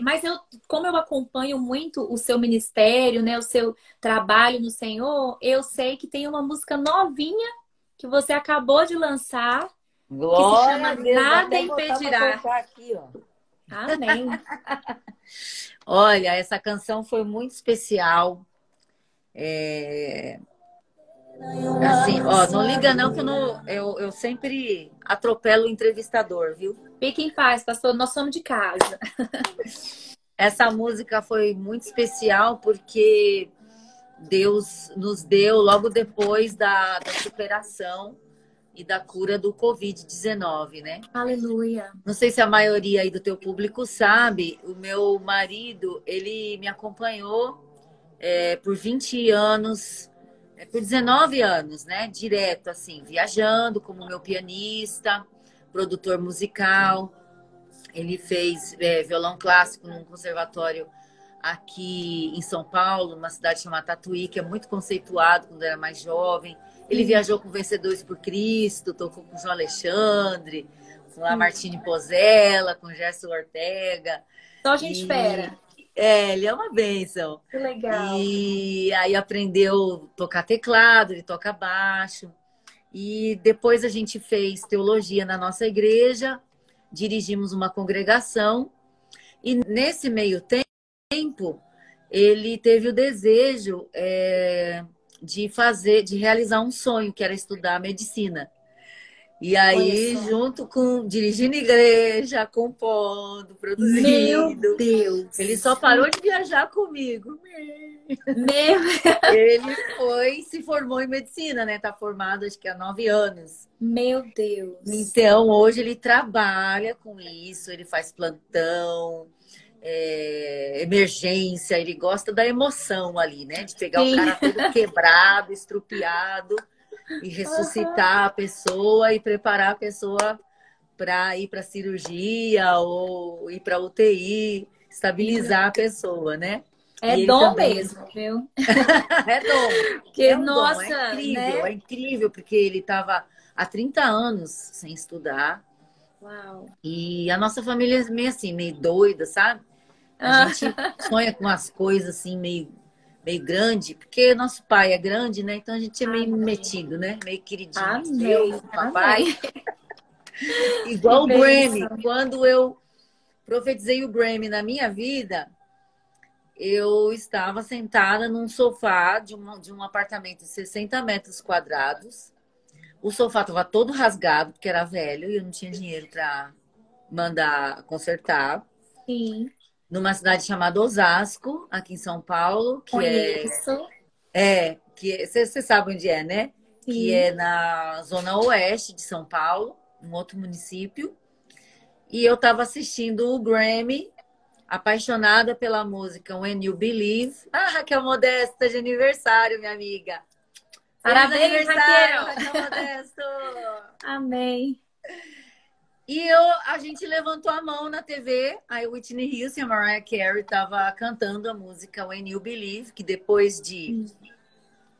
mas eu, como eu acompanho muito o seu ministério, né, o seu trabalho no Senhor, eu sei que tem uma música novinha que você acabou de lançar, Glória que se chama Deus, Nada Impedirá. aqui, ó. Amém. Olha, essa canção foi muito especial. É... Assim, ó, não liga não que eu, não, eu, eu sempre atropelo o entrevistador, viu? Fique em paz, pastor. Nós somos de casa. Essa música foi muito especial porque Deus nos deu logo depois da, da superação e da cura do Covid-19, né? Aleluia. Não sei se a maioria aí do teu público sabe, o meu marido, ele me acompanhou é, por 20 anos, é, por 19 anos, né? Direto, assim, viajando como meu pianista, produtor musical. Ele fez é, violão clássico num conservatório aqui em São Paulo, numa cidade chamada Tatuí, que é muito conceituado quando era mais jovem. Ele viajou com Vencedores por Cristo, tocou com João Alexandre, com a Martine Pozella, com Gerson Ortega. Só a gente E- espera. É, ele é uma bênção. Que legal. E aí aprendeu a tocar teclado, ele toca baixo. E depois a gente fez teologia na nossa igreja, dirigimos uma congregação. E nesse meio tempo, ele teve o desejo é, de fazer, de realizar um sonho, que era estudar medicina. E aí, junto com dirigindo igreja, compondo, produzindo. Meu Deus. Ele só parou de viajar comigo. Meu, Ele foi, se formou em medicina, né? Tá formado acho que há nove anos. meu Deus. Então, hoje ele trabalha com isso, ele faz plantão, é, emergência, ele gosta da emoção ali, né? De pegar Sim. o cara todo quebrado, estrupiado e ressuscitar a pessoa e preparar a pessoa para ir para cirurgia ou ir para UTI, estabilizar a pessoa, né? É dom também- mesmo, viu? É dom. Porque, É um dom, nossa, é incrível, né? é incrível, porque ele estava há 30 anos sem estudar. Uau. E a nossa família é meio assim, meio doida, sabe? Ah. A gente sonha com umas coisas assim, meio, meio grande, porque nosso pai é grande, né? Então a gente é meio Amém. metido, né? Meio queridinho. Amém. Deus, papai. Amém. Igual o Que Grammy. bênção. Quando eu profetizei o Grammy na minha vida, eu estava sentada num sofá de um, de um apartamento de 60 metros quadrados. O sofá estava todo rasgado, porque era velho e eu não tinha dinheiro para mandar consertar. Sim, Numa cidade chamada Osasco, aqui em São Paulo, que é, conheço. é que você sabe onde é, né? Sim. que é na zona oeste de São Paulo, um outro município. E eu estava assistindo o Grammy, apaixonada pela música When You Believe. Ah, Raquel Modesta de aniversário, minha amiga. Feliz Parabéns, aniversário, Raquel. Raquel Modesto. Amém. E eu, a gente levantou a mão na TV, aí Whitney Houston e a Mariah Carey estavam cantando a música When You Believe, que depois de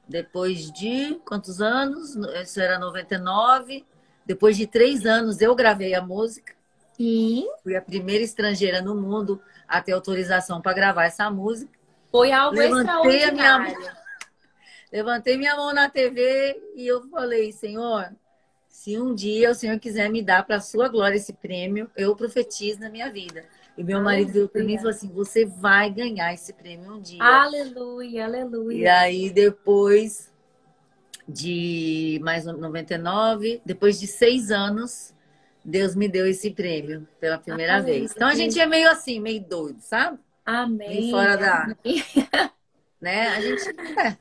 depois de quantos anos? Isso era 99. Depois de três anos eu gravei a música. Sim. Fui a primeira estrangeira no mundo a ter autorização para gravar essa música. Foi algo Levantei a minha extraordinário. Levantei minha mão na TV e eu falei, Senhor, se um dia o Senhor quiser me dar para sua glória esse prêmio, eu profetizo na minha vida. E meu marido veio para mim e falou assim: você vai ganhar esse prêmio um dia. Aleluia, E aleluia. aí, depois de mais um 99, depois de seis anos, Deus me deu esse prêmio pela primeira vez. Então a gente é meio assim, meio doido, sabe? Amém. Meio fora da. Né? A gente. é.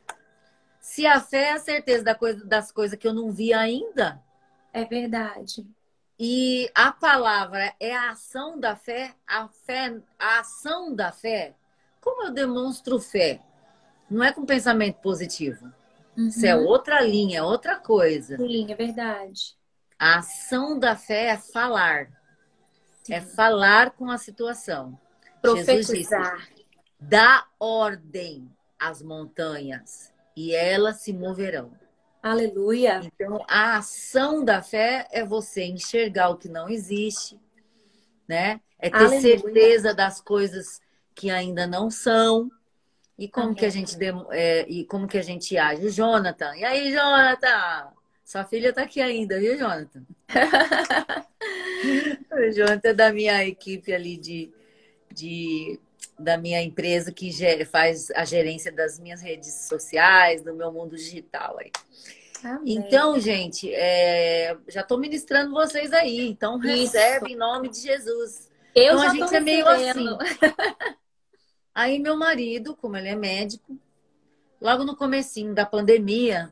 Se a fé é a certeza da coisa, das coisas que eu não vi ainda, É verdade. e a palavra é a ação da fé, a fé, a ação da fé, como eu demonstro fé? Não é com pensamento positivo. Isso é Uhum. outra linha, é outra coisa. Sim, é verdade. A ação da fé é falar. É falar com a situação. Jesus disse, Profetizar. dá ordem às montanhas e elas se moverão. Aleluia. Então, a ação da fé é você enxergar o que não existe, né? É ter Aleluia. certeza das coisas que ainda não são. E como Amém. que a gente é, e como que a gente age? O Jonathan. E aí, Jonathan? Sua filha tá aqui ainda, viu, Jonathan? O Jonathan é da minha equipe ali de, de da minha empresa que faz a gerência das minhas redes sociais, do meu mundo digital aí. Amém. Então, gente, é, já estou ministrando vocês aí. Então, recebe em nome de Jesus. eu então, a já gente tô é meio recebendo. Aí, meu marido, como ele é médico, logo no comecinho da pandemia,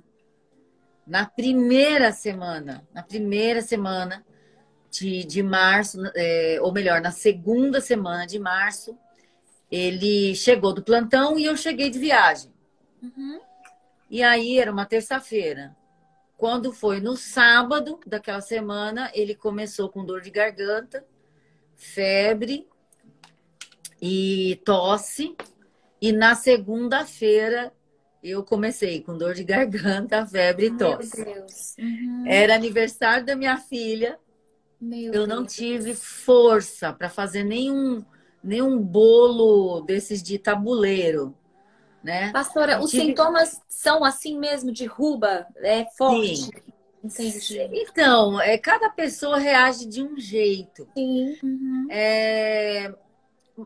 na primeira semana, na primeira semana de, de março, é, ou melhor, na segunda semana de março, ele chegou do plantão e eu cheguei de viagem. Uhum. E aí era uma terça-feira. Quando foi no sábado daquela semana, ele começou com dor de garganta, febre e tosse. E na segunda-feira eu comecei com dor de garganta, febre e Meu tosse. Deus. Uhum. Era aniversário da minha filha. Meu Eu não Deus. tive força para fazer nenhum, nenhum bolo desses de tabuleiro, né? Pastora, os sintomas são assim mesmo, de ruba? É forte? Sim. Entendi. Então, é, cada pessoa reage de um jeito. Sim. Uhum. É,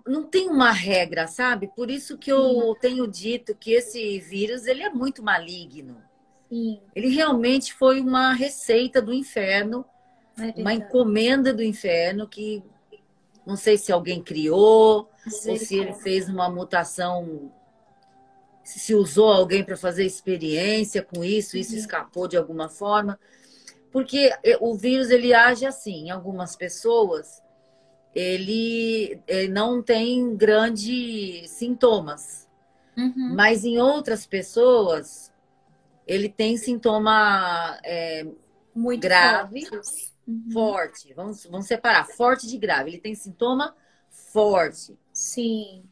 não tem uma regra, sabe? Por isso que eu tenho dito que esse vírus ele é muito maligno. Sim. Ele realmente foi uma receita do inferno, É uma encomenda do inferno que não sei se alguém criou ou se ele fez uma mutação, se usou alguém para fazer experiência com isso, isso Uhum. escapou de alguma forma. Porque o vírus ele age assim, em algumas pessoas ele, ele não tem grandes sintomas, Uhum. mas em outras pessoas ele tem sintoma é, Muito grave. Uhum. forte. Vamos, vamos separar, forte de grave. Ele tem sintoma forte. Sim.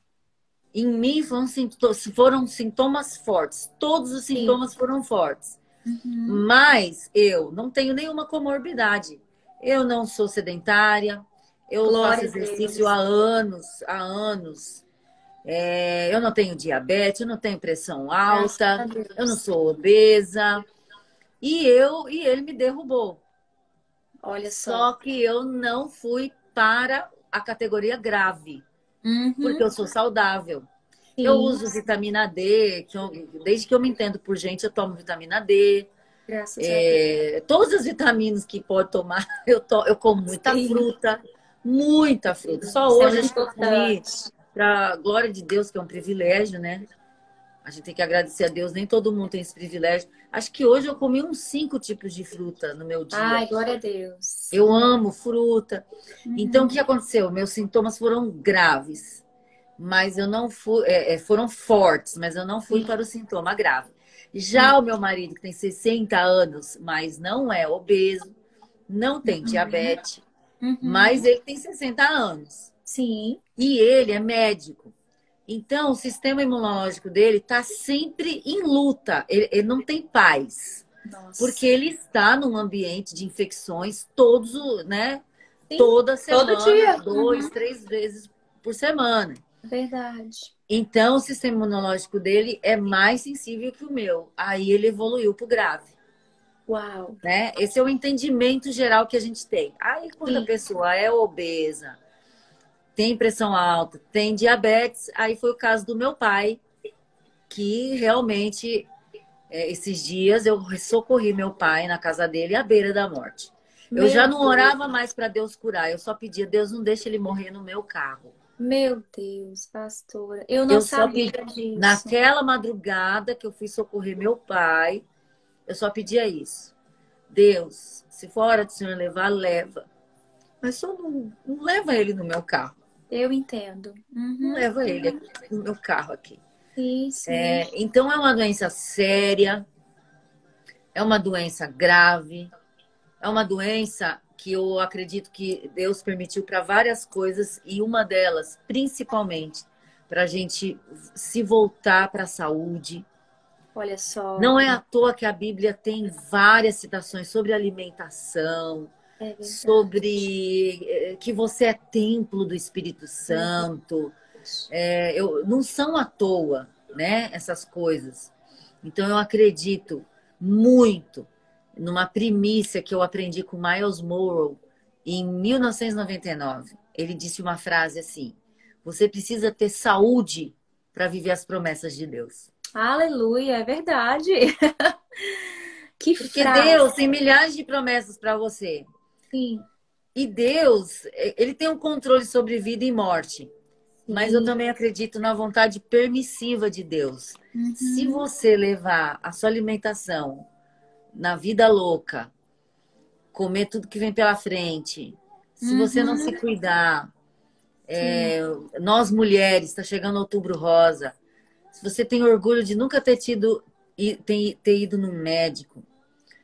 Em mim foram, sinto- foram sintomas fortes. Todos os Sim. sintomas foram fortes. Uhum. Mas eu não tenho nenhuma comorbidade. Eu não sou sedentária. Eu Glória faço exercício há anos, há anos. É, eu não tenho diabetes, eu não tenho pressão alta, eu não sou obesa. E eu e ele me derrubou. Olha só. Só que eu não fui para a categoria grave, Uhum. porque eu sou saudável. Sim. Eu uso vitamina D, que eu- desde que eu me entendo por gente, eu tomo vitamina D. Graças a Deus. É, todas as vitaminas que pode tomar, eu, to, eu como muita Sim. fruta, muita fruta. Só Isso é hoje que eu comi, para glória de Deus, que é um privilégio, né? A gente tem que agradecer a Deus, nem todo mundo tem esse privilégio. Acho que hoje eu comi uns cinco tipos de fruta no meu dia. Ai, glória a Deus. Eu amo fruta. Uhum. Então, o que aconteceu? Meus sintomas foram graves, mas eu não fui, é, é, foram fortes, mas eu não fui Sim. para o sintoma grave. Já o meu marido, que tem 60 anos, mas não é obeso, não tem Uhum. diabetes, Uhum. mas ele tem 60 anos. Sim. E ele é médico. Então, o sistema imunológico dele está sempre em luta, ele, ele não tem paz. Nossa. Porque ele está num ambiente de infecções todos, né? Sim, Toda semana, todo dia. dois, Uhum. três vezes por semana. Verdade. Então, o sistema imunológico dele é mais sensível que o meu. Aí ele evoluiu para o grave, Uau. né? Esse é o entendimento geral que a gente tem. Aí, quando Sim. a pessoa é obesa, tem pressão alta, tem diabetes, aí foi o caso do meu pai, que realmente, é, esses dias, eu socorri meu pai na casa dele à beira da morte. Eu Meu já não Deus. orava mais para Deus curar, eu só pedia, Deus não deixa ele morrer no meu carro. Meu Deus, pastora. Eu não Eu só sabia pedi- disso. Naquela madrugada que eu fui socorrer meu pai, eu só pedia isso. Deus, se for hora do Senhor levar, leva. Mas só não, não leva ele no meu carro. Eu entendo. Uhum. leva ele no meu carro aqui. Sim, sim. É, então é uma doença séria, é uma doença grave, é uma doença que eu acredito que Deus permitiu para várias coisas e uma delas, principalmente, para a gente se voltar para a saúde. Olha só. Não é à toa que a Bíblia tem várias citações sobre alimentação, É sobre eh, que você é templo do Espírito Santo. É, eu, não são à toa, né? Essas coisas. Então eu acredito muito numa primícia que eu aprendi com Miles Morrow em 1999. Ele disse uma frase assim: Você precisa ter saúde para viver as promessas de Deus. Aleluia, é verdade. que Porque frase. Deus tem milhares de promessas para você. Sim. E Deus, ele tem um controle sobre vida e morte. Mas eu Sim. também acredito na vontade permissiva de Deus. Uhum. Se você levar a sua alimentação na vida louca, comer tudo que vem pela frente, se você não Uhum. se cuidar, é, nós mulheres, está chegando outubro rosa, se você tem orgulho de nunca ter tido e ter, ter ido num médico,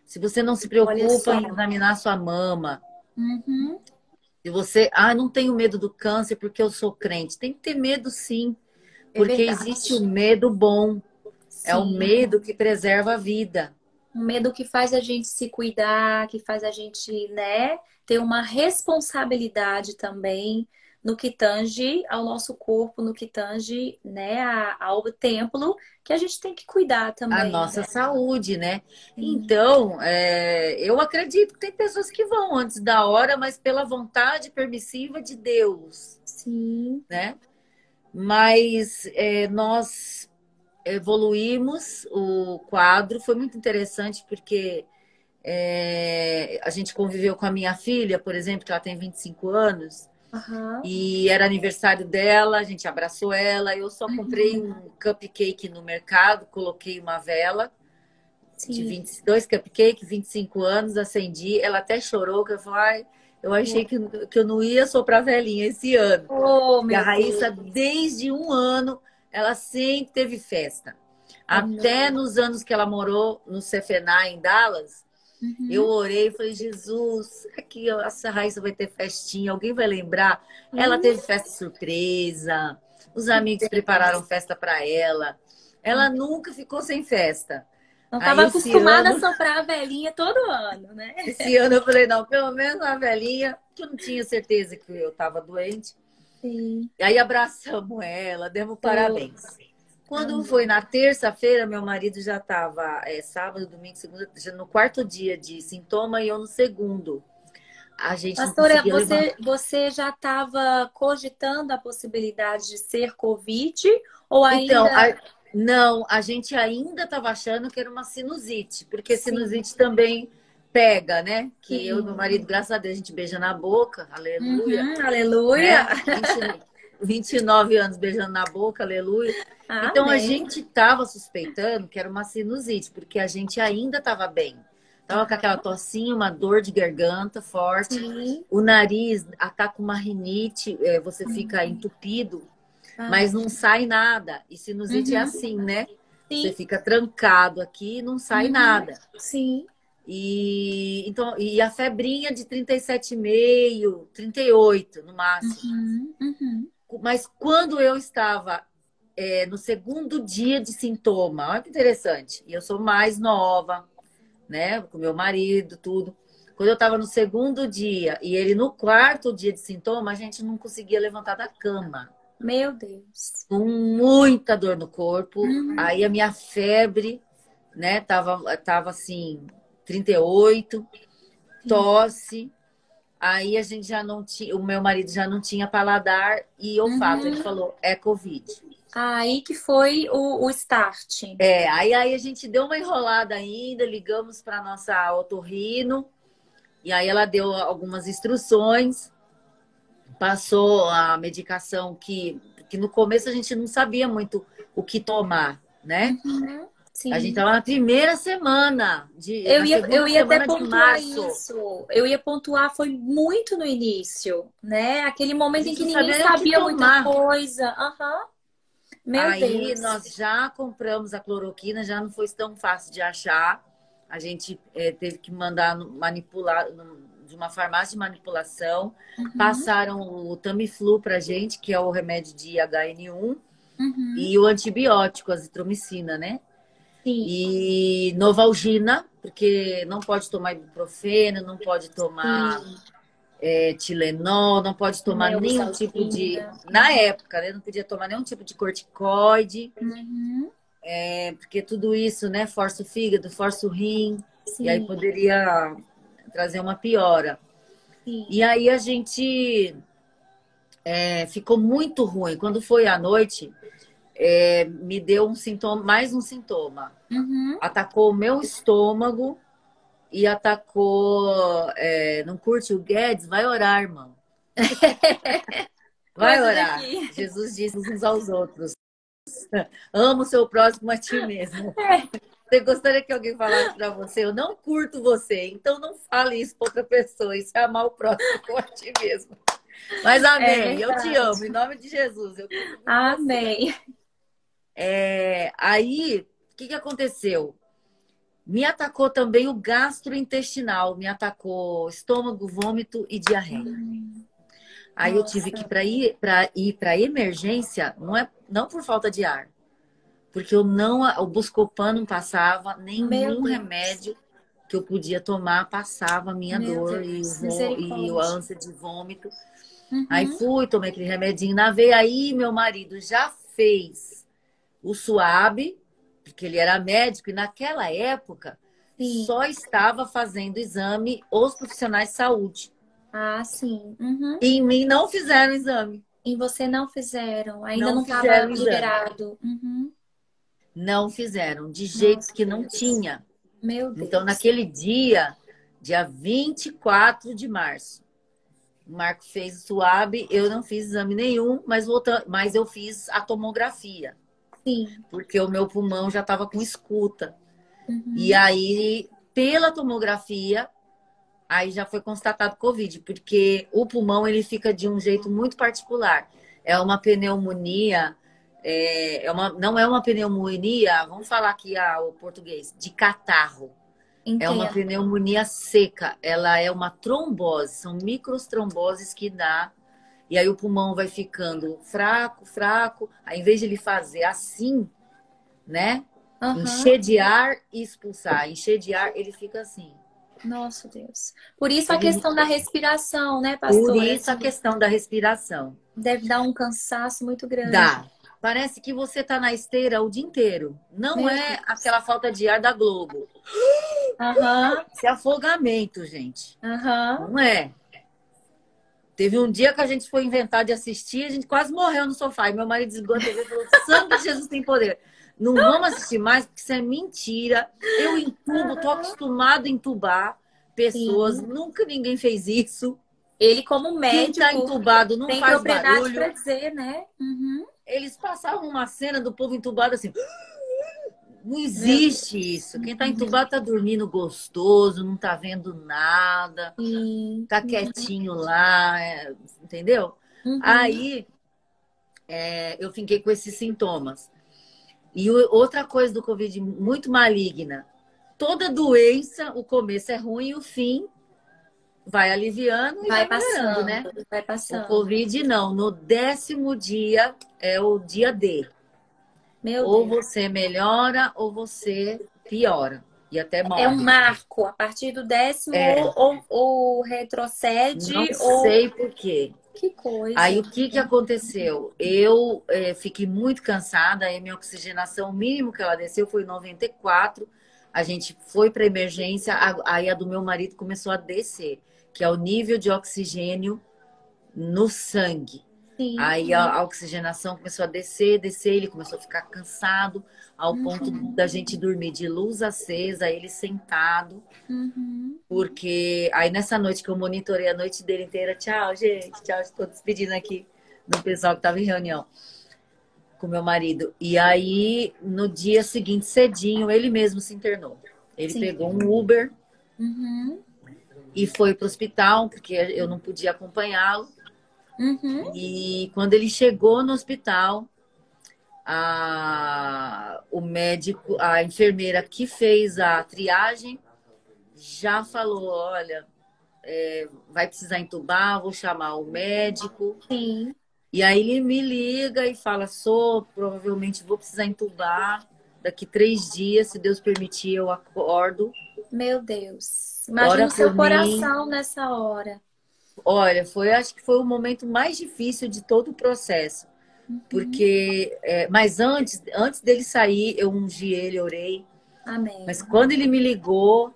se você não se preocupa em examinar sua mama, Uhum. se você, ah, não tenho medo do câncer porque eu sou crente, tem que ter medo sim, É porque verdade. existe o medo bom. É o Sim. medo que preserva a vida. Um medo que faz a gente se cuidar, que faz a gente, né, ter uma responsabilidade também no que tange ao nosso corpo, no que tange, né, ao templo, que a gente tem que cuidar também. A nossa né? saúde, né? Sim. Então, é, eu acredito que tem pessoas que vão antes da hora, mas pela vontade permissiva de Deus, Sim. né? Mas é, nós evoluímos o quadro, foi muito interessante porque é, a gente conviveu com a minha filha, por exemplo, que ela tem 25 anos, Aham. E era aniversário dela, a gente abraçou ela. Eu só comprei um cupcake no mercado, coloquei uma vela de Sim. 22 cupcake, 25 anos, acendi. Ela até chorou, que eu falei, eu achei que, que eu não ia soprar velinha esse ano. Oh, E a Raíssa, Deus. desde um ano, ela sempre teve festa. Amém. Até nos anos que ela morou no Cefená, em Dallas, Uhum. eu orei e falei, Jesus, aqui ó, essa Raíssa vai ter festinha, alguém vai lembrar? Ela Uhum. teve festa surpresa, os amigos prepararam festa para ela. Ela nunca ficou sem festa. Não estava acostumada ano- a soprar a velhinha todo ano, né? Esse ano eu falei, não, pelo menos uma velhinha, que eu não tinha certeza que eu estava doente. Sim. E aí abraçamos ela, demos parabéns. Quando foi na terça-feira, meu marido já estava sábado, domingo, segunda, já no quarto dia de sintoma e eu no segundo. A gente Pastora, levantar. você, você já estava cogitando a possibilidade de ser Covid ou ainda. Então, a- não, a gente ainda estava achando que era uma sinusite, porque Sim. sinusite também pega, né? Que Sim. eu e meu marido, graças a Deus, a gente beija na boca, aleluia. Uhum, aleluia. né? 20 29 anos beijando na boca, aleluia. Então a gente estava suspeitando que era uma sinusite, porque a gente ainda estava bem. Tava com aquela tossinha, uma dor de garganta forte, o nariz ataca uma rinite, é, você fica entupido, Ah, mas não sai nada. E sinusite é Uhum. assim, né? Você sim. fica trancado aqui e não sai Uhum. nada. Sim. E, então, e a febrinha de 37,5, 38 no máximo. Uhum, uhum. Mas quando eu estava é, no segundo dia de sintoma, olha que interessante, e eu sou mais nova, né, com meu marido, tudo. Quando eu estava no segundo dia e ele no quarto dia de sintoma, a gente não conseguia levantar da cama, Meu Deus. com muita dor no corpo. Uhum. Aí a minha febre, né, tava, tava assim, 38, tosse. Aí a gente já não tinha, o meu marido já não tinha paladar e olfato. Uhum. Ele falou, é Covid. Aí que foi o, o start. É, aí, aí a gente deu uma enrolada ainda, ligamos para nossa otorrino, e aí ela deu algumas instruções, passou a medicação que, que no começo a gente não sabia muito o que tomar, né? Uhum. Sim. A gente estava na primeira semana de Eu ia, eu ia até pontuar isso. Eu ia pontuar, foi muito no início, né? Aquele momento A em que ninguém sabia muita coisa. Aham. Meu Aí Deus. nós já compramos a cloroquina, já não foi tão fácil de achar. A gente eh, teve que mandar manipular de uma farmácia de manipulação. Uhum, Passaram o Tamiflu pra gente, que é o remédio de HN1, uhum. e o antibiótico, azitromicina, né? Sim. E Novalgina porque não pode tomar ibuprofeno, não pode tomar é, Tilenol, não pode tomar Meu, nenhum tipo de. salsinha. Na época, né? Não podia tomar nenhum tipo de corticoide, Uhum. é, porque tudo isso, né? Força o fígado, força o rim, Sim, e aí poderia trazer uma piora. sim. E aí a gente é, ficou muito ruim. Quando foi à noite, é, me deu um sintoma, mais um sintoma. Uhum. Atacou o meu estômago e atacou. é, não curte o Guedes? Vai orar, irmão. Vai orar. Jesus disse uns aos outros. Amo o seu próximo a ti mesmo. É. Você gostaria que alguém falasse pra você? Eu não curto você, então não fale isso pra outra pessoa. Isso é amar o próximo a ti mesmo. Mas amém. eu te amo, em nome de Jesus. Amém. É, aí, o que, que aconteceu? Me atacou também o gastrointestinal, me atacou estômago, vômito e diarreia. Aí eu Nossa. tive que para ir para ir para emergência, não é não por falta de ar, porque eu não o Buscopan não passava, nenhum remédio que eu podia tomar passava a minha Meu dor Deus, e, o e a ânsia de vômito. Uhum. Aí fui, tomei aquele remedinho na veia. Aí meu marido já fez o suave, porque ele era médico, e naquela época Sim. só estava fazendo exame os profissionais de saúde. Ah, sim. Uhum. E em mim não fizeram exame. E você não fizeram, ainda Não estava liberado. Uhum. Não fizeram, de jeito que não Deus. tinha. Meu Deus. Então, naquele dia, dia 24 de março, o Marco fez o suave, eu não fiz exame nenhum, mas, volta, mas eu fiz a tomografia. Sim. porque o meu pulmão já estava com escuta. Uhum. E aí, pela tomografia, aí já foi constatado Covid, porque o pulmão ele fica de um jeito muito particular. É uma pneumonia, é, é uma, não é uma pneumonia, vamos falar aqui ah, o português, de catarro. É uma Entendo. pneumonia seca, ela é uma trombose, são microtromboses que dá. E aí o pulmão vai ficando fraco, fraco. Aí, em vez de ele fazer assim, né? Aham. Encher de ar e expulsar. Encher de ar, ele fica assim. Nossa, Deus. Por isso a questão da respiração, né, pastora? Por isso a questão da respiração. Deve dar um cansaço muito grande. Dá. Parece que você tá na esteira o dia inteiro. Não Meu é Deus. aquela falta de ar da Globo. Aham, Isso é afogamento, gente. aham. Não é. Teve um dia que a gente foi inventar de assistir, a gente quase morreu no sofá. E meu marido desligou a TV e falou: de Jesus tem poder. Não vamos assistir mais, porque isso é mentira. Eu entubo, tô acostumado a entubar pessoas. Nunca ninguém fez isso. Ele, como Quem médico, tá entubado não tem faz propriedade barulho. para dizer, né? Uhum. Eles passavam uma cena do povo entubado assim. Não existe isso. Quem tá entubado tá dormindo gostoso, não tá vendo nada, Sim. tá quietinho lá, é, entendeu? Uhum. Aí é, eu fiquei com esses sintomas. E o- outra coisa do Covid muito maligna: toda doença, o começo é ruim e o fim vai aliviando e Vai vai, passando, né? vai O passando. Covid não. No décimo dia é o dia D. Meu Ou Deus. você melhora ou você piora. E até morre. É um marco. A partir do décimo, É. ou, ou, retrocede, Não ou. sei por quê. Que coisa. Aí o que, que aconteceu? Eu eh, fiquei muito cansada, aí minha oxigenação, o mínimo que ela desceu foi 94. A gente foi para emergência, aí a do meu marido começou a descer, que é o nível de oxigênio no sangue. Sim. Aí a, a oxigenação começou a descer, descer, ele começou a ficar cansado, ao Uhum. ponto da gente dormir de luz acesa, ele sentado. Uhum. Porque aí nessa noite que eu monitorei a noite dele inteira, tchau, gente, tchau, estou despedindo aqui do pessoal que estava em reunião com meu marido. E aí, no dia seguinte, cedinho, ele mesmo se internou. Ele Sim. pegou um Uber Uhum. e foi para o hospital, porque eu não podia acompanhá-lo. Uhum. E quando ele chegou no hospital, a, o médico, a enfermeira que fez a triagem já falou: olha, é, vai precisar entubar, vou chamar o médico. Sim. E aí ele me liga e fala: sou, provavelmente vou precisar entubar. Daqui três dias, se Deus permitir, eu acordo. Meu Deus. Imagina o seu coração mim. nessa hora. Olha, foi acho que foi o momento mais difícil de todo o processo. Uhum. Porque, é, mas antes, antes dele sair, eu ungi ele, orei. Amém. Mas quando ele me ligou,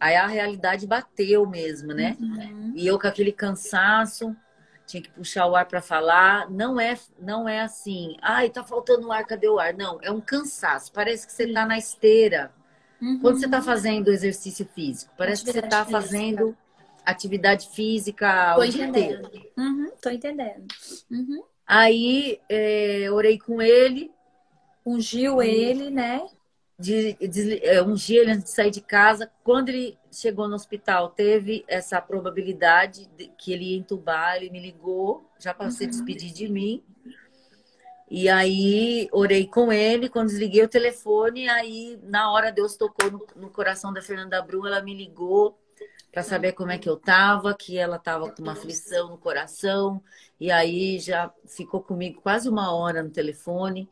aí a realidade bateu mesmo, né? Uhum. E eu com aquele cansaço, tinha que puxar o ar para falar. Não é, não é assim, ai, tá faltando ar, cadê o ar? Não, é um cansaço. Parece que você tá na esteira. Uhum. Quando você tá fazendo exercício físico, parece que você tá fazendo atividade física Tô entendendo. Uhum, tô entendendo. Uhum. Aí é, orei com ele. Ungiu ele, né? De, de, é, ungi ele antes de sair de casa. Quando ele chegou no hospital, teve essa probabilidade de que ele ia entubar. Ele me ligou, já para uhum. se despedir de mim. E aí orei com ele, quando desliguei o telefone, aí na hora Deus tocou no, no coração da Fernanda Brum, ela me ligou para saber como é que eu tava, que ela tava com uma aflição no coração, e aí já ficou comigo quase uma hora no telefone.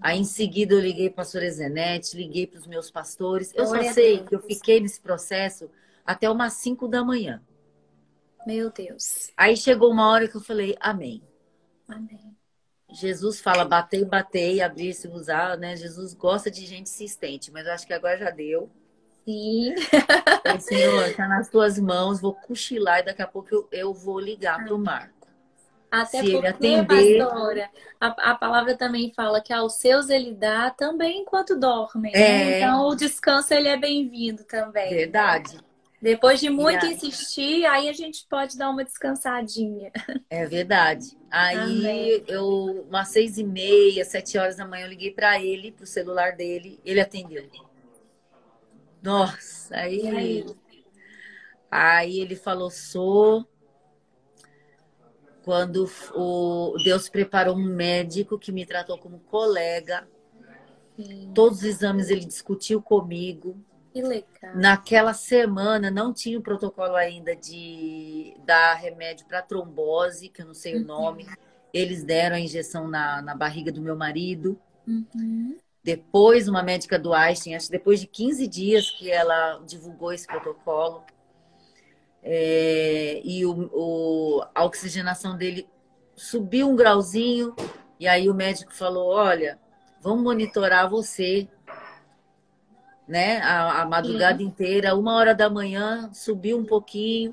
Aí em seguida eu liguei para a Sora Zenete, liguei para os meus pastores. Eu só sei que eu fiquei nesse processo até umas 5 da manhã. Meu Deus. Aí chegou uma hora que eu falei, amém. Amém. Jesus fala, batei, batei, abrir se usar, né? Jesus gosta de gente insistente, mas eu acho que agora já deu. Sim. Senhor, está nas tuas mãos, vou cochilar e daqui a pouco eu, eu vou ligar para o Marco. Até Se porque, atender... pastora, a, a, palavra também fala que aos seus ele dá também enquanto dormem. Né? É... Né? Então o descanso ele é bem-vindo também. Verdade. Né? Depois de muito insistir, aí a gente pode dar uma descansadinha. É verdade. Aí Amém. eu, umas seis e meia, sete horas da manhã, eu liguei para ele, pro celular dele, ele atendeu. Nossa, aí, aí ele falou, sou. Quando o Deus preparou um médico que me tratou como colega, Sim. todos os exames ele discutiu comigo. Que legal. Naquela semana não tinha o protocolo ainda de dar remédio para trombose, que eu não sei uhum. o nome. Eles deram a injeção na, na barriga do meu marido. Uhum. Depois, uma médica do Einstein, acho que depois de 15 dias que ela divulgou esse protocolo, é, e o, o, a oxigenação dele subiu um grauzinho, e aí o médico falou: Olha, vamos monitorar você, né, a, a madrugada inteira, uma hora da manhã, subiu um pouquinho.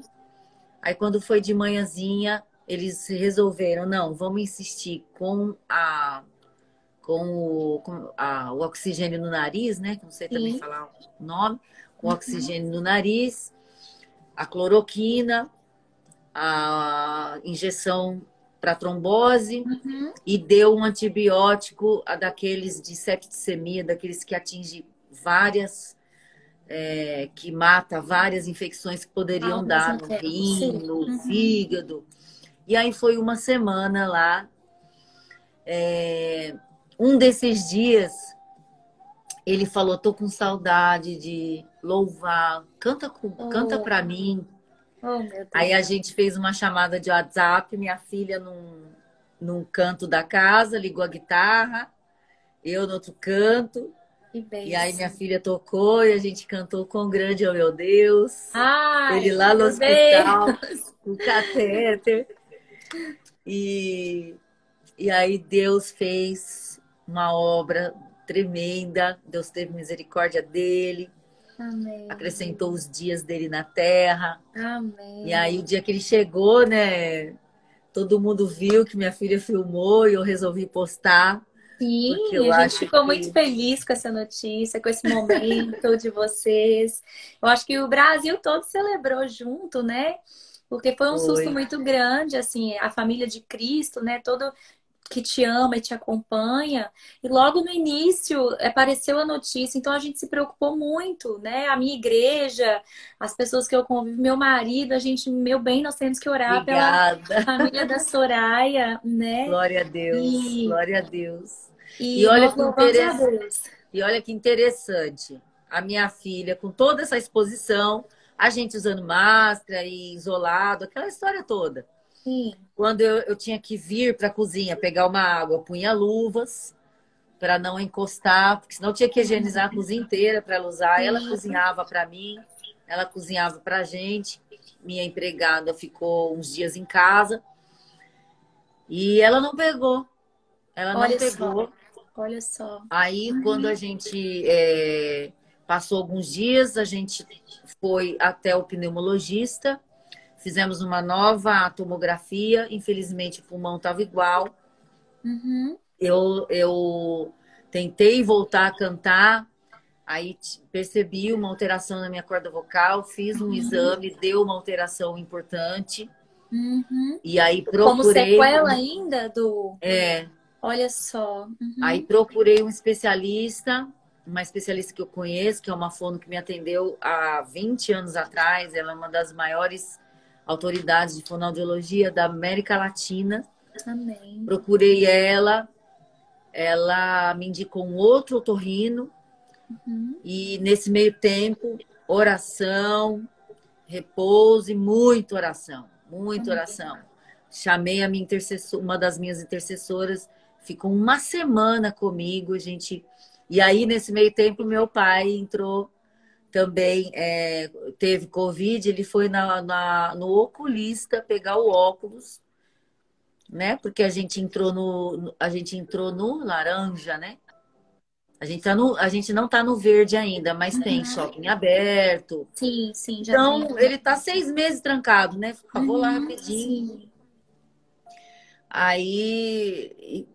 Aí, quando foi de manhãzinha, eles resolveram: Não, vamos insistir com a com o, com a, o oxigênio no nariz, né? Que não sei também Sim. falar o nome, com uhum. oxigênio no nariz, a cloroquina, a injeção para trombose uhum. e deu um antibiótico a daqueles de septicemia, daqueles que atinge várias, é, que mata várias infecções que poderiam ah, dar no rim, no uhum. fígado. E aí foi uma semana lá. É, um desses dias, ele falou: tô com saudade de louvar, canta, com, oh. canta para mim. Oh, Aí a gente fez uma chamada de WhatsApp, minha filha num, num canto da casa, ligou a guitarra, eu no outro canto. E aí minha filha tocou e a gente cantou com grande, oh meu Deus. Ai, Ele lá no hospital, com o catéter. E, e aí Deus fez uma obra tremenda. Deus teve misericórdia dele. Amém. Acrescentou os dias dele na terra. Amém. E aí, o dia que ele chegou, né? Todo mundo viu que minha filha filmou e eu resolvi postar. Sim, a gente ficou que... muito feliz com essa notícia, com esse momento de vocês. Eu acho que o Brasil todo celebrou junto, né? Porque foi um foi. susto muito grande, assim, a família de Cristo, né? Todo que te ama e te acompanha. E logo no início apareceu a notícia, então a gente se preocupou muito, né? A minha igreja, as pessoas que eu convivo, meu marido, a gente, meu bem, nós temos que orar Obrigada. pela família da Soraya, né? Glória a Deus, e... glória a Deus. E, e olha que interessante. E olha que interessante. A minha filha, com toda essa exposição, a gente usando máscara e isolado, aquela história toda. Sim. Quando eu, eu tinha que vir para a cozinha pegar uma água, punha luvas, para não encostar, porque senão tinha que higienizar a cozinha inteira para ela usar. Ela cozinhava para mim, ela cozinhava para a gente. Minha empregada ficou uns dias em casa e ela não pegou. Ela não Olha pegou. só. Olha só. Aí, quando a gente é, passou alguns dias, a gente foi até o pneumologista, fizemos uma nova tomografia. Infelizmente, o pulmão estava igual. Uhum. Eu, eu tentei voltar a cantar, aí percebi uma alteração na minha corda vocal, fiz um exame, deu uma alteração importante. Uhum. E aí Como procurei. sequela ainda do. É, Olha só. Uhum. Aí procurei um especialista, uma especialista que eu conheço, que é uma fono que me atendeu há 20 anos atrás. Ela é uma das maiores autoridades de fonoaudiologia da América Latina. Amém. Procurei ela, ela me indicou um outro otorrino Uhum. e nesse meio tempo, oração, repouso e muita oração, muita oração. Chamei a minha intercessora, uma das minhas intercessoras, ficou uma semana comigo, a gente. E aí, nesse meio tempo, meu pai entrou também, é, teve Covid, ele foi na, na- no oculista pegar o óculos, né? Porque a gente entrou no, a gente entrou no laranja, né? A gente, tá no, a gente não tá no verde ainda, mas tem Uhum. shopping aberto. Sim, sim, já Então, vi. ele tá seis meses trancado, né? Ah, Vou lá Uhum, rapidinho. sim. Aí,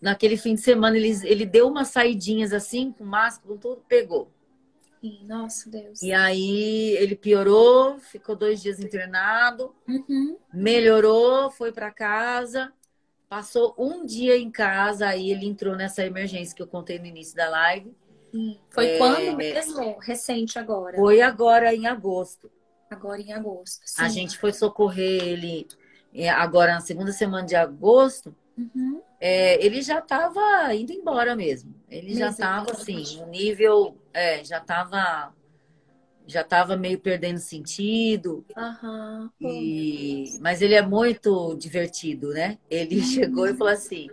naquele fim de semana, ele, ele deu umas saidinhas assim, com máscara, com tudo, pegou. Sim, Nossa Deus. E aí, ele piorou, ficou dois dias internado, Uhum. melhorou, foi para casa, passou um dia em casa, aí ele entrou nessa emergência que eu contei no início da live. Sim. Foi É, quando mesmo? Recente agora. Foi agora em agosto. Agora em agosto. A Sim. gente foi socorrer ele é, agora na segunda semana de agosto. Uhum. É, ele já estava indo embora mesmo. Ele já estava assim, no nível, é, já estava já estava meio perdendo sentido. Aham. E... Mas ele é muito divertido, né? Ele chegou e falou assim: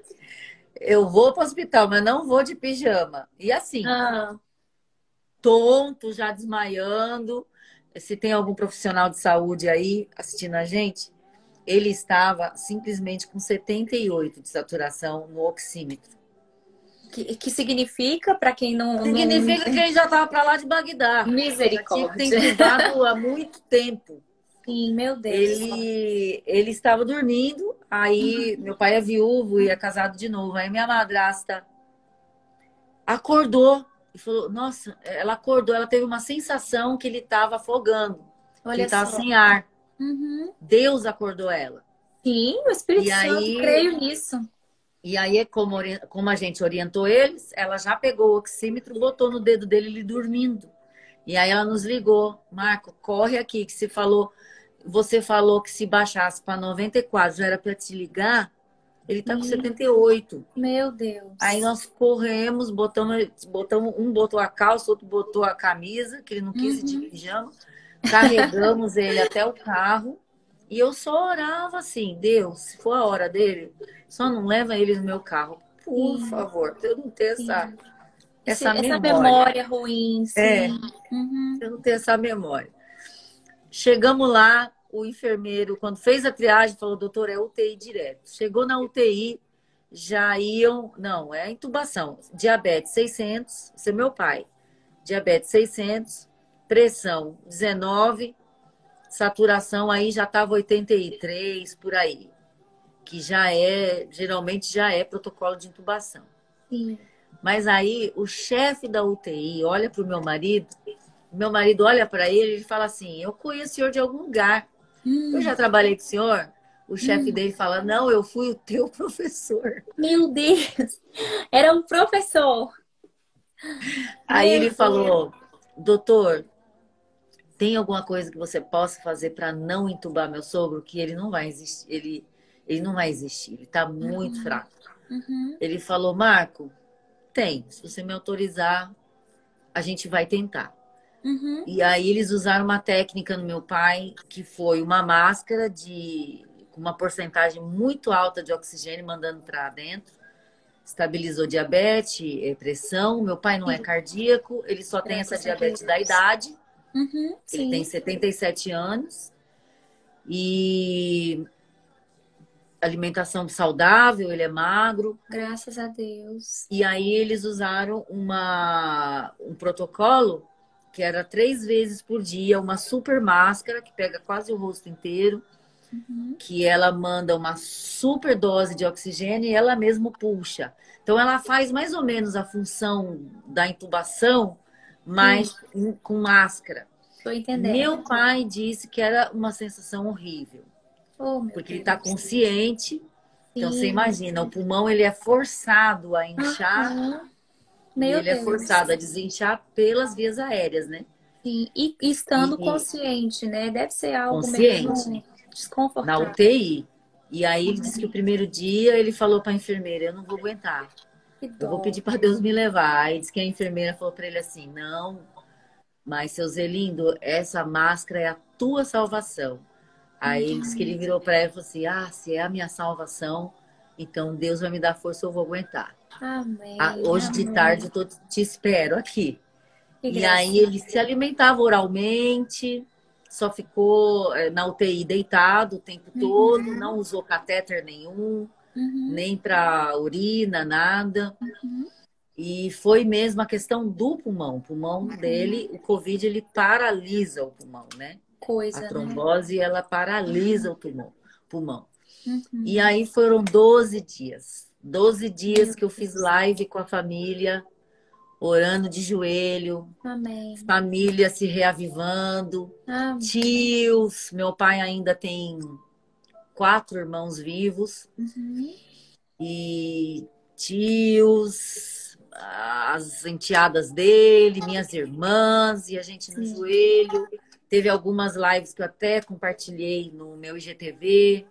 Eu vou para o hospital, mas não vou de pijama. E assim, Ah, tonto, já desmaiando. Se tem algum profissional de saúde aí assistindo a gente, ele estava simplesmente com 78 de saturação no oxímetro. que, que significa, para quem não. Significa que ele já estava para lá de Bagdá. não... Misericórdia. ter entubado há muito tempo. Sim, meu Deus. Ele, ele estava dormindo, aí meu pai é viúvo e é casado de novo. Aí minha madrasta acordou e falou: Nossa, ela acordou, ela teve uma sensação que ele estava afogando, que ele Olha estava sem ar. Uhum. Deus acordou ela. Sim, o Espírito E Santo, aí- creio nisso. E aí, como, ori- como a gente orientou eles, ela já pegou o oxímetro, botou no dedo dele, ele dormindo. E aí ela nos ligou, Marco, corre aqui, que se falou, você falou que se baixasse para 94 já era para te ligar, ele tá com Ih. 78. Meu Deus. Aí nós corremos, botamos, botamos, um botou a calça, outro botou a camisa, que ele não quis ir de Uhum. pijama. Carregamos ele até o carro. E eu só orava assim, Deus, se for a hora dele, só não leva ele no meu carro. Por Sim. favor, eu não ter essa, Esse- essa, memória. memória ruim, sim. É. Uhum. Eu não tenho essa memória. Chegamos lá, o enfermeiro, quando fez a triagem, falou, doutor, é UTI direto. Chegou na UTI, já iam. Não, é intubação. Diabetes 600, esse é meu pai. Diabetes 600, pressão 19, saturação aí já estava 83 por aí. Que já é, geralmente já é protocolo de intubação. Sim. Mas aí o chefe da UTI olha para o meu marido, meu marido olha para ele e ele fala assim: Eu conheço o senhor de algum lugar. Hum, Eu já trabalhei com o senhor. O chefe dele fala: Não, eu fui o teu professor. Meu Deus. Era um professor. Aí Meu ele Deus. falou: Doutor, tem alguma coisa que você possa fazer para não entubar meu sogro? Que ele não vai existir. Ele, ele não vai existir. Ele está muito Uhum. fraco. Uhum. Ele falou: Marco, tem. Se você me autorizar, a gente vai tentar. Uhum. E aí eles usaram uma técnica no meu pai, que foi uma máscara de com uma porcentagem muito alta de oxigênio mandando para dentro. estabilizou diabetes, eh, pressão. Meu pai não é cardíaco, ele só tem essa diabetes da idade. Uhum, ele sim. tem 77 anos. E alimentação saudável, ele é magro. Graças a Deus. E aí eles usaram uma, um protocolo que era três vezes por dia, uma super máscara que pega quase o rosto inteiro, Uhum. que ela manda uma super dose de oxigênio e ela mesmo puxa. Então ela faz mais ou menos a função da intubação, mas em- com máscara. Tô entendendo. Meu pai disse que era uma sensação horrível, Oh, porque ele Deus. está consciente. Então Sim. você imagina, o pulmão ele é forçado a inchar, Meu ele é Deus. forçado a desinchar pelas vias aéreas, né? Sim. E estando E- consciente, né? Deve ser algo Consciente. meio na desconfortável. UTI. E aí ele disse que o primeiro dia ele falou para a enfermeira: Eu não vou aguentar, eu vou pedir para Deus me levar. Aí disse que a enfermeira falou para ele assim: Não, mas seu Zelindo, essa máscara é a tua salvação. Aí ele disse que ele virou para ela e falou assim: Ah, se é a minha salvação, então Deus vai me dar força, eu vou aguentar. Amém. Ah, hoje de amém. tarde eu tô, te espero aqui. Que E graça. aí ele se alimentava oralmente, só ficou eh, na UTI deitado o tempo Uhum. todo, não usou catéter nenhum, Uhum. nem para urina, nada. Uhum. E foi mesmo a questão do pulmão. O pulmão Uhum. dele, o Covid, ele paralisa o pulmão, né? Coisa, A né? trombose, ela paralisa o pulmão. pulmão. Uhum. E aí foram 12 dias. 12 dias Meu que eu fiz live com a família, orando de joelho, Amém. família se reavivando, Amém. tios. Meu pai ainda tem quatro irmãos vivos Uhum. e tios, as enteadas dele, minhas irmãs e a gente no Sim. joelho. Teve algumas lives que eu até compartilhei no meu IGTV.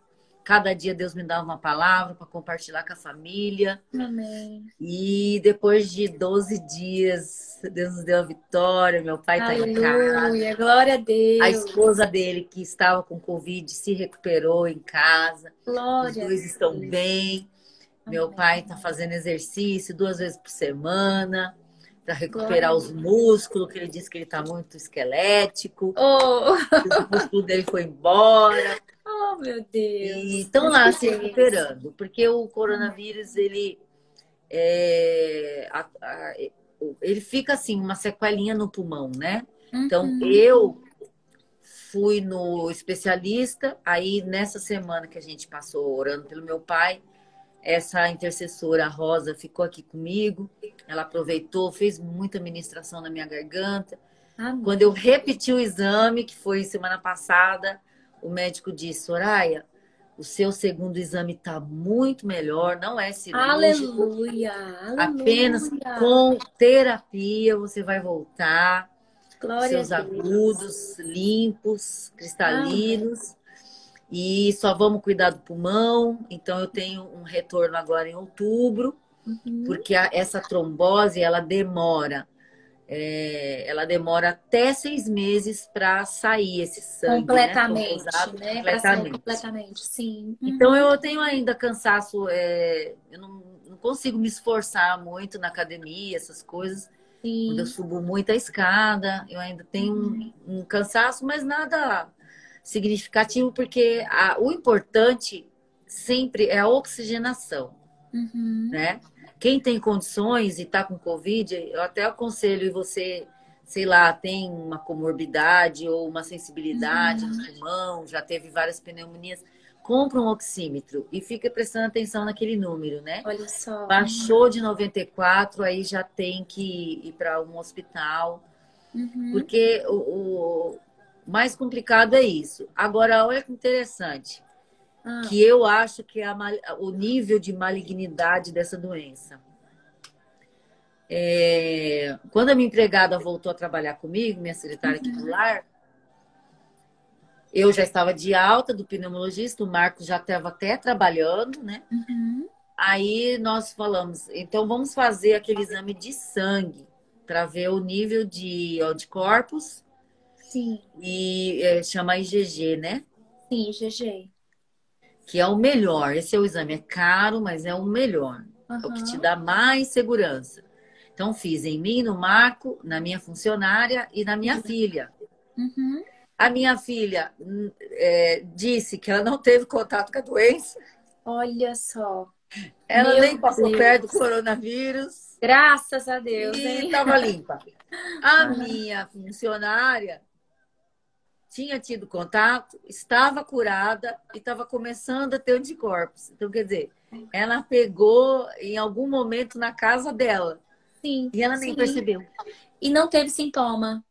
Cada dia Deus me dava uma palavra para compartilhar com a família. Amém. E depois de 12 dias, Deus nos deu a vitória. Meu pai está em casa. Glória a Deus. A esposa dele, que estava com Covid, se recuperou em casa. Os Glória. a dois estão bem. Meu Amém. pai está fazendo exercício duas vezes por semana para recuperar Glória os músculos, que ele disse que ele está muito esquelético. Oh, O músculo dele foi embora. Oh, meu Deus. E estão lá se Deus. recuperando, porque o coronavírus, ele, é, a- a- ele fica assim, uma sequelinha no pulmão, né? Então, Uhum. eu fui no especialista, aí nessa semana que a gente passou orando pelo meu pai, essa intercessora Rosa ficou aqui comigo, ela aproveitou, fez muita ministração na minha garganta. Amém. Quando eu repeti o exame, que foi semana passada, o médico disse: Soraya, o seu segundo exame está muito melhor, não é cirúrgico. Aleluia. Apenas Aleluia. com terapia você vai voltar, Glória seus a Deus. agudos limpos, cristalinos. E só vamos cuidar do pulmão. Então eu tenho um retorno agora em outubro, Uhum. porque a- essa trombose ela demora. É, ela demora até seis meses para sair esse sangue, completamente, né? Trombosado né? Sair completamente. completamente, sim. Então eu tenho ainda cansaço, é, eu não, não consigo me esforçar muito na academia, essas coisas. Sim. Quando eu subo muito a escada, eu ainda tenho um, um cansaço, mas nada significativo, porque a- o importante sempre é a oxigenação, Uhum. né? Quem tem condições e está com Covid, eu até aconselho você, sei lá, tem uma comorbidade ou uma sensibilidade Uhum. no pulmão, já teve várias pneumonias, compra um oxímetro e fica prestando atenção naquele número, né? Olha só. Baixou de 94, aí já tem que ir para um hospital, Uhum. porque o, o mais complicado é isso. Agora, olha que interessante, Ah, que eu acho que é a o nível de malignidade dessa doença. É, quando a minha empregada voltou a trabalhar comigo, minha secretária aqui do lar, eu já estava de alta do pneumologista, o Marcos já estava até trabalhando, né? uhum. Aí nós falamos, então vamos fazer aquele exame de sangue para ver o nível de anticorpos Sim, e é, chama IgG, né? sim, GG. Que é o melhor. Esse é o exame, é caro, mas é o melhor. Uhum. É o que te dá mais segurança. Então, fiz em mim, no Marco, na minha funcionária e na minha uhum. filha. Uhum. A minha filha é, disse que ela não teve contato com a doença. Olha só. Ela Meu nem passou Deus. perto do coronavírus. Graças a Deus. E estava limpa. A minha funcionária tinha tido contato, estava curada e estava começando a ter anticorpos. Então, quer dizer, ela pegou em algum momento na casa dela. Sim. E ela nem sim. percebeu. E não teve sintoma.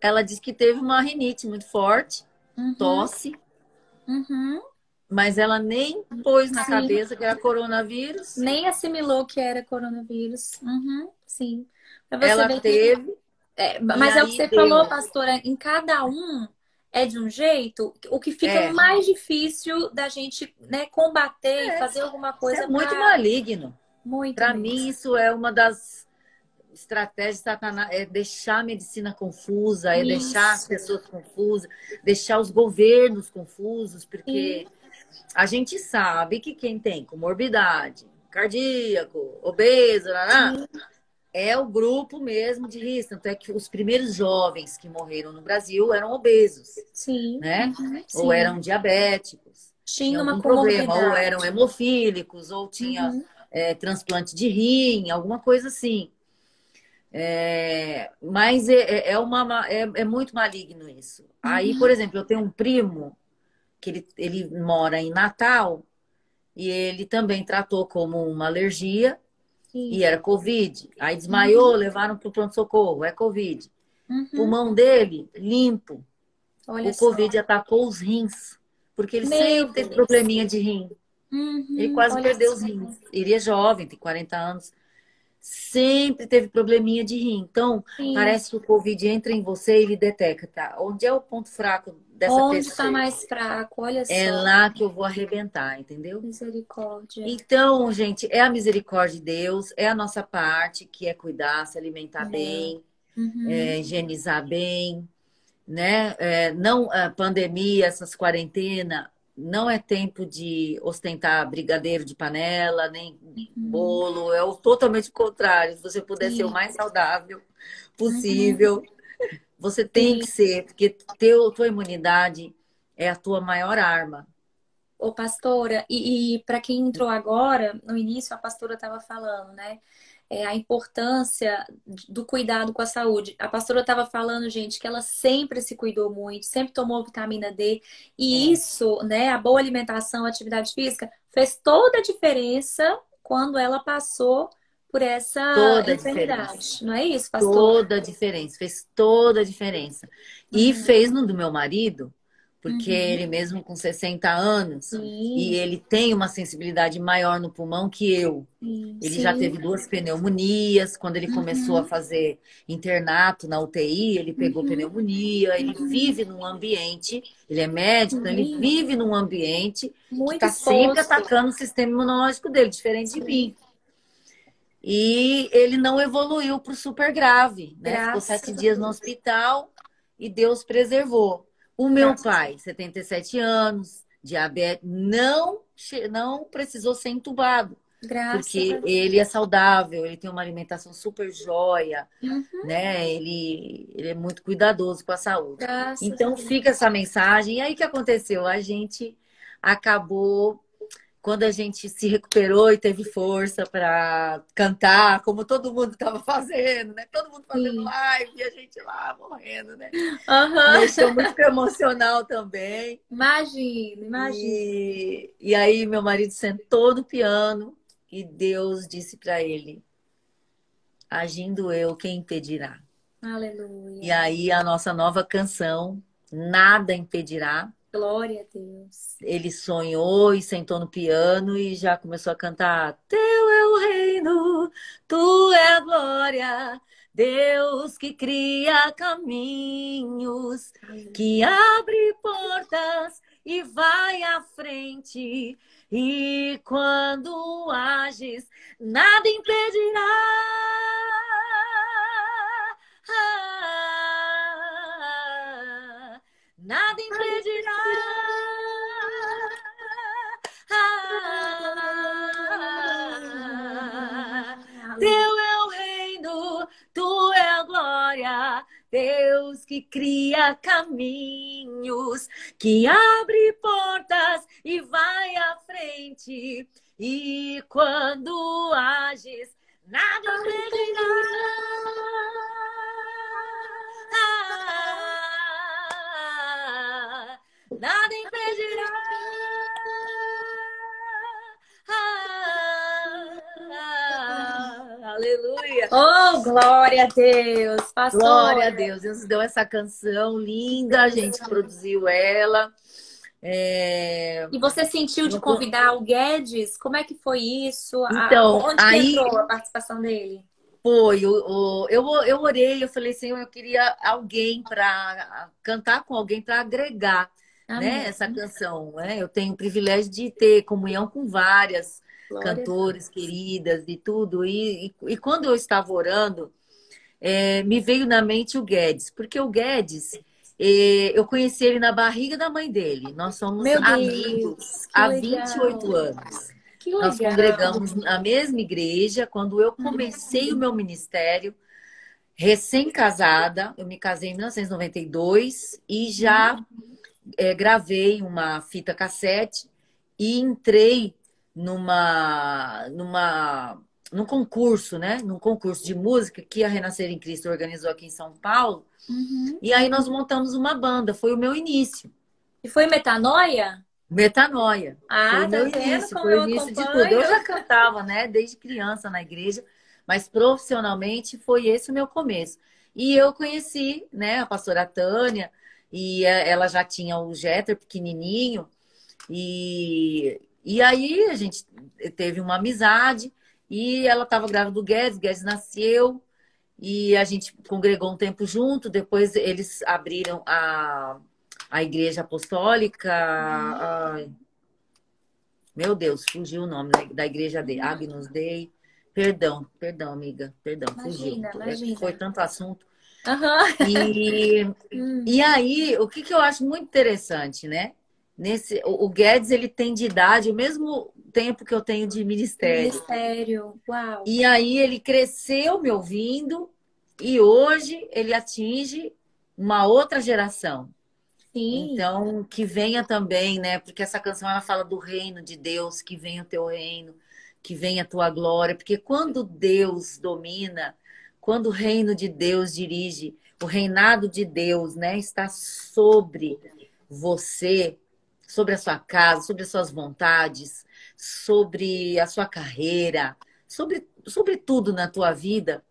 Ela disse que teve uma rinite muito forte, uhum. tosse. Uhum. Mas ela nem pôs na sim. cabeça que era coronavírus. Nem assimilou que era coronavírus. Uhum. Sim. Ela teve. Que... É, mas é o que você falou, pastora. Em cada um é de um jeito, o que fica é. mais difícil da gente né, combater é. e fazer alguma coisa. Isso é muito pra... maligno. Muito. Para mim, isso é uma das estratégias de Satanás, é deixar a medicina confusa, é isso. deixar as pessoas confusas, deixar os governos confusos, porque Sim. a gente sabe que quem tem comorbidade, cardíaco, obeso, é o grupo mesmo de risco. Tanto é que os primeiros jovens que morreram no Brasil eram obesos. Sim. Né? Uhum. Ou eram diabéticos. Tinha uma problema, ou eram hemofílicos, ou tinha uhum. é, transplante de rim, alguma coisa assim. É, mas é, é, é uma, é, é, muito maligno isso. Uhum. Aí, por exemplo, eu tenho um primo que ele, ele mora em Natal e ele também tratou como uma alergia Sim. E era Covid. Aí desmaiou, uhum. levaram para o pronto-socorro. É Covid. Uhum. Pulmão dele, limpo. Olha o Covid só. atacou os rins. Porque ele Meu sempre teve probleminha de rim. Uhum. Ele quase perdeu os rins. Ele é jovem, tem 40 anos. Sempre teve probleminha de rim. Então, Sim. parece que o Covid entra em você e ele detecta. Onde é o ponto fraco dessa Onde pessoa. está mais fraco, olha é só. É lá que eu vou arrebentar, entendeu? Misericórdia. Então, gente, é a misericórdia de Deus, é a nossa parte, que é cuidar, se alimentar uhum. bem, uhum. É, higienizar bem, né? É, não, a pandemia, essas quarentenas, não é tempo de ostentar brigadeiro de panela, nem uhum. bolo, é o totalmente contrário. Se você puder Sim. ser o mais saudável possível, uhum. Você tem que ser, porque teu, tua imunidade é a tua maior arma. Ô, pastora, e, e para quem entrou agora, no início a pastora estava falando, né? É, a importância do cuidado com a saúde. A pastora estava falando, gente, que ela sempre se cuidou muito, sempre tomou vitamina D. E é. isso, né, a boa alimentação, a atividade física, fez toda a diferença quando ela passou por essa toda enfermidade. Não é isso, pastor? Toda a diferença, fez toda a diferença. E uhum. fez no do meu marido, porque uhum. ele mesmo com 60 anos, Sim. e ele tem uma sensibilidade maior no pulmão que eu. Sim. Ele já teve duas pneumonias, quando ele uhum. começou a fazer internato na UTI, ele pegou uhum. pneumonia, ele uhum. vive num ambiente, ele é médico, então ele vive num ambiente Muito que está sempre atacando o sistema imunológico dele, diferente Sim. de mim. E ele não evoluiu para o super grave, né? Graças Ficou sete dias no hospital e Deus preservou. O meu Graças pai, 77 anos, diabetes, não, não precisou ser entubado. Graças porque ele é saudável, ele tem uma alimentação super jóia, uhum. né? Ele, ele é muito cuidadoso com a saúde. Graças então fica essa mensagem. E aí o que aconteceu? A gente acabou quando a gente se recuperou e teve força para cantar, como todo mundo estava fazendo, né? Todo mundo fazendo Sim. live e a gente lá morrendo, né? Uhum. Deixou muito emocional também. Imagina, imagina. E, e aí meu marido sentou no piano e Deus disse para ele: Agindo eu, quem impedirá? Aleluia. E aí a nossa nova canção, Nada Impedirá, Glória a Deus. Ele sonhou e sentou no piano e já começou a cantar: Teu é o reino, tu é a glória, Deus que cria caminhos, que abre portas e vai à frente. E quando ages, nada impedirá. nada impedirá. Ah, teu é o reino, tu é a glória. Deus que cria caminhos, que abre portas e vai à frente. E quando ages, nada impedirá. Nada impedirá. aleluia. Oh, glória a Deus. Pastor. Glória a Deus. Deus deu essa canção linda, a gente produziu ela. É... E você sentiu de convidar o Guedes? Como é que foi isso? Então, Onde aí... entrou a participação dele? Foi, eu, eu, eu orei, eu falei, Senhor, eu queria alguém para cantar com alguém para agregar né, essa canção. Né? Eu tenho o privilégio de ter comunhão com várias Glória cantores queridas e tudo. E, e, e, quando eu estava orando, é, me veio na mente o Guedes, porque o Guedes, é, eu conheci ele na barriga da mãe dele. Nós somos Meu amigos Deus, há legal. 28 anos. Nós congregamos na mesma igreja. Quando eu comecei o meu ministério, recém-casada, eu me casei em 1992 e já é, gravei uma fita cassete e entrei numa, numa, num concurso, né? Num concurso de música que a Renascer em Cristo organizou aqui em São Paulo. Uhum. E aí nós montamos uma banda, foi o meu início. E foi Metanoia? Metanoia. Ah, foi o tá meu início, foi o início de tudo. Eu já cantava, né, desde criança na igreja, mas profissionalmente foi esse o meu começo. E eu conheci, né, a pastora Tânia, e é, ela já tinha o Jeter pequenininho, e, e aí a gente teve uma amizade, e ela estava grávida do Guedes, Guedes nasceu, e a gente congregou um tempo junto, depois eles abriram a, a igreja apostólica, a, meu Deus, fugiu o nome da igreja de Agnus Dei. Perdão, perdão, amiga, perdão, imagina, fugiu. Imagina. Foi tanto assunto. Uhum. E, hum. e aí, o que, que eu acho muito interessante, né? Nesse, o, Guedes, ele tem de idade o mesmo tempo que eu tenho de ministério. Ministério, uau. E aí, ele cresceu me ouvindo e hoje ele atinge uma outra geração. Sim. Então, que venha também, né? Porque essa canção ela fala do reino de Deus, que venha o teu reino, que venha a tua glória. Porque quando Deus domina, quando o reino de Deus dirige, o reinado de Deus, né, está sobre você, sobre a sua casa, sobre as suas vontades, sobre a sua carreira, sobre, sobre tudo na tua vida.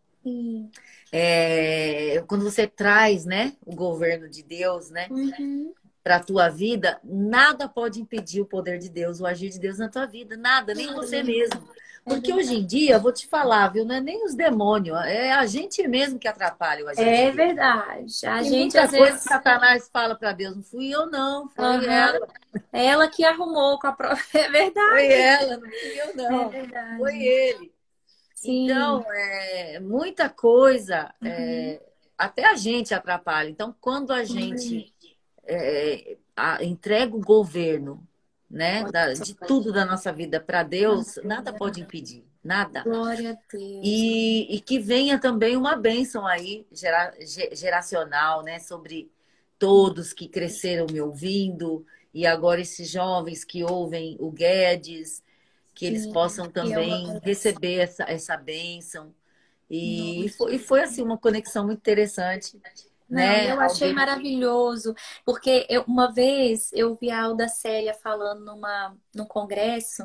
É, quando você traz, né, o governo de Deus, né, uhum. para a tua vida, nada pode impedir o poder de Deus, o agir de Deus na tua vida, nada, nem você mesmo. Porque hoje em dia, vou te falar, viu, não é nem os demônios, é a gente mesmo que atrapalha. É verdade. A Tem gente às vezes Satanás fala para Deus, não fui eu não, foi uhum. ela. Ela que arrumou com a prova. É verdade. Foi ela, não fui eu não. É. Foi ele. Sim. Então, é, muita coisa, é, uhum. é, até a gente atrapalha. Então, quando a gente é, a, entrega o governo né, da, de tudo da nossa vida para Deus, nada pode impedir. Nada. Glória a Deus. E, e que venha também uma bênção aí gera, geracional, né? Sobre todos que cresceram me ouvindo e agora esses jovens que ouvem o Guedes, que eles Sim, possam também receber essa, essa bênção. E foi, e foi assim uma conexão muito interessante não, né? Eu achei Alguém... maravilhoso, porque eu, uma vez eu vi a Alda Célia falando numa, num congresso,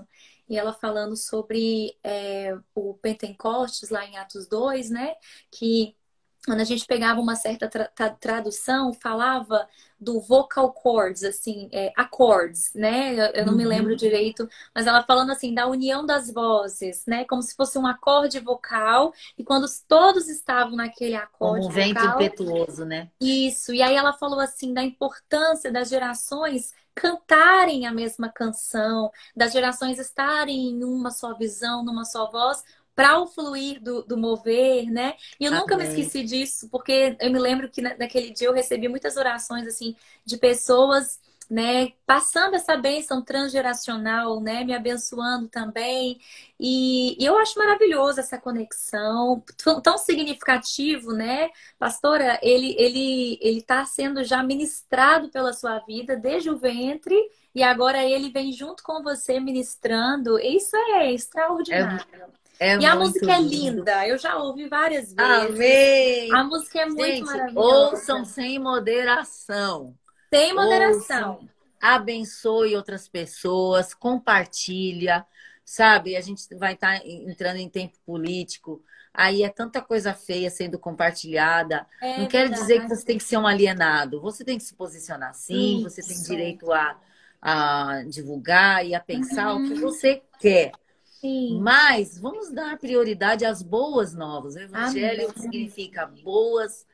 e ela falando sobre é, o Pentecostes lá em Atos 2, né? Que quando a gente pegava uma certa tra tradução, falava do vocal cords, assim, é, acordes, né? Eu, eu não uhum. me lembro direito, mas ela falando assim da união das vozes, né? Como se fosse um acorde vocal e quando todos estavam naquele acorde Como um vento vocal, impetuoso, né? Isso. E aí ela falou assim da importância das gerações cantarem a mesma canção, das gerações estarem em uma só visão, numa só voz, para o fluir do, do, mover, né? E eu Amém. nunca me esqueci disso, porque eu me lembro que naquele dia eu recebi muitas orações, assim, de pessoas né, passando essa bênção transgeracional, né, me abençoando também. E, e eu acho maravilhoso essa conexão, tão, tão, significativo, né? Pastora, ele ele ele está sendo já ministrado pela sua vida desde o ventre e agora ele vem junto com você ministrando. Isso é extraordinário. É, é e a música é linda, eu já ouvi várias vezes. Amém! A música é muito Gente, maravilhosa. Ouçam sem moderação. Sem moderação. Ouçam, abençoe outras pessoas, compartilha, sabe? A gente vai estar tá entrando em tempo político. Aí é tanta coisa feia sendo compartilhada. É Não quer dizer que você tem que ser um alienado. Você tem que se posicionar sim, Isso. você tem direito a, a divulgar e a pensar uhum. o que uhum. você quer. Sim. Mas vamos dar prioridade às boas novas. O evangelho Amém. significa boas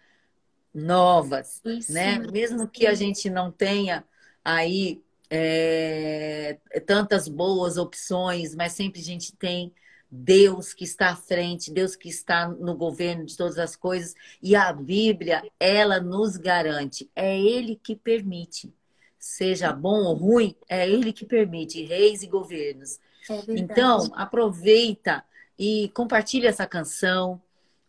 novas, Isso. né? Mesmo que a gente não tenha aí é, tantas boas opções, mas sempre a gente tem Deus que está à frente, Deus que está no governo de todas as coisas, e a Bíblia, ela nos garante, é Ele que permite, seja bom ou ruim, é Ele que permite reis e governos. É então, aproveita e compartilha essa canção,